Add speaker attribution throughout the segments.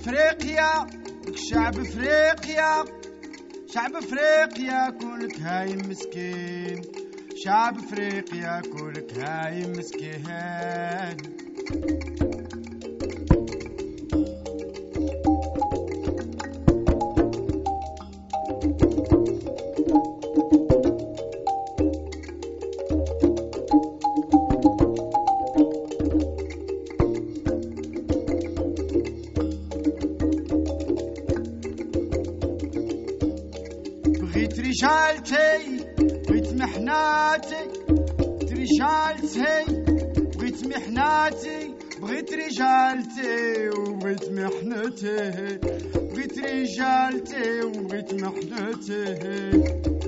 Speaker 1: أفريقيا شعب أفريقيا. شعب أفريقيا كلك هاي مسكين. شعب أفريقيا كلك هاي مسكين. بغيت محناتي بغيت رجالتي بغيت محناتي بغيت رجالتي وبغيت محنتي بغيت رجالتي وبغيت محنتي.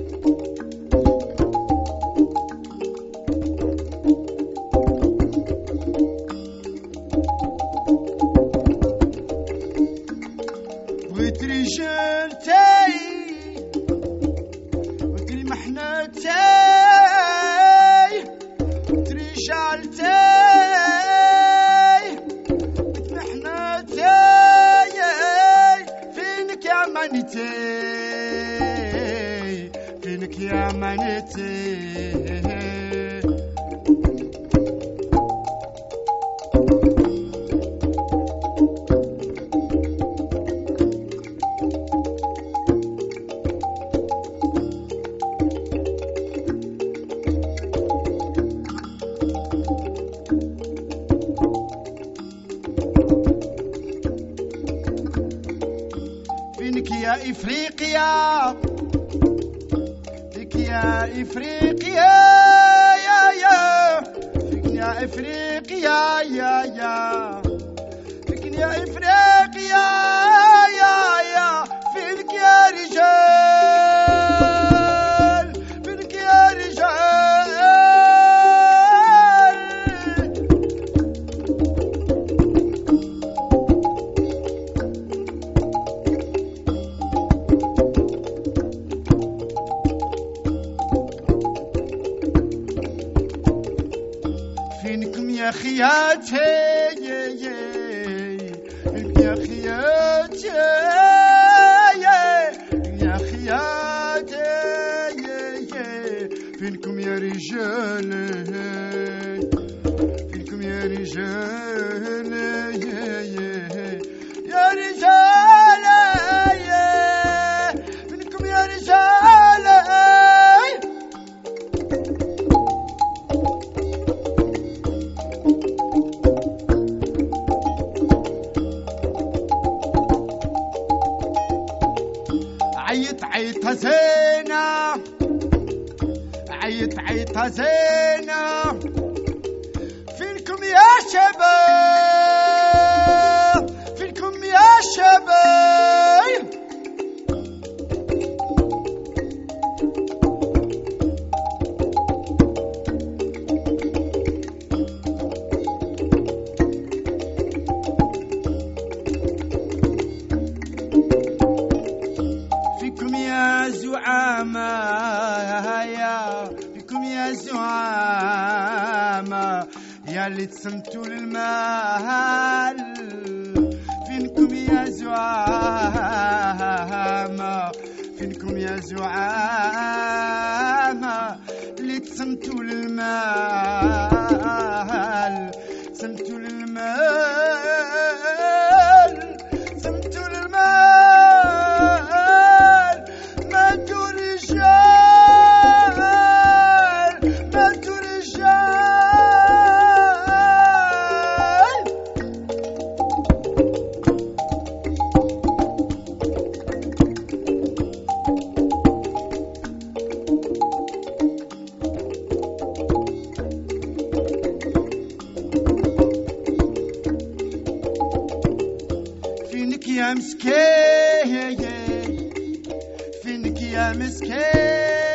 Speaker 1: يا إفريقيا. فيك يا إفريقيا يا يا. فيك يا إفريقيا يا يا. فيك يا إفريقيا. فينكم يا رجال فينكم يا رجال اللي تسمتوا للمال. فينكم يا زعامة؟ فينكم يا زعامة اللي تسمتوا للمال؟ فينك يا مسكين فينك يا مسكين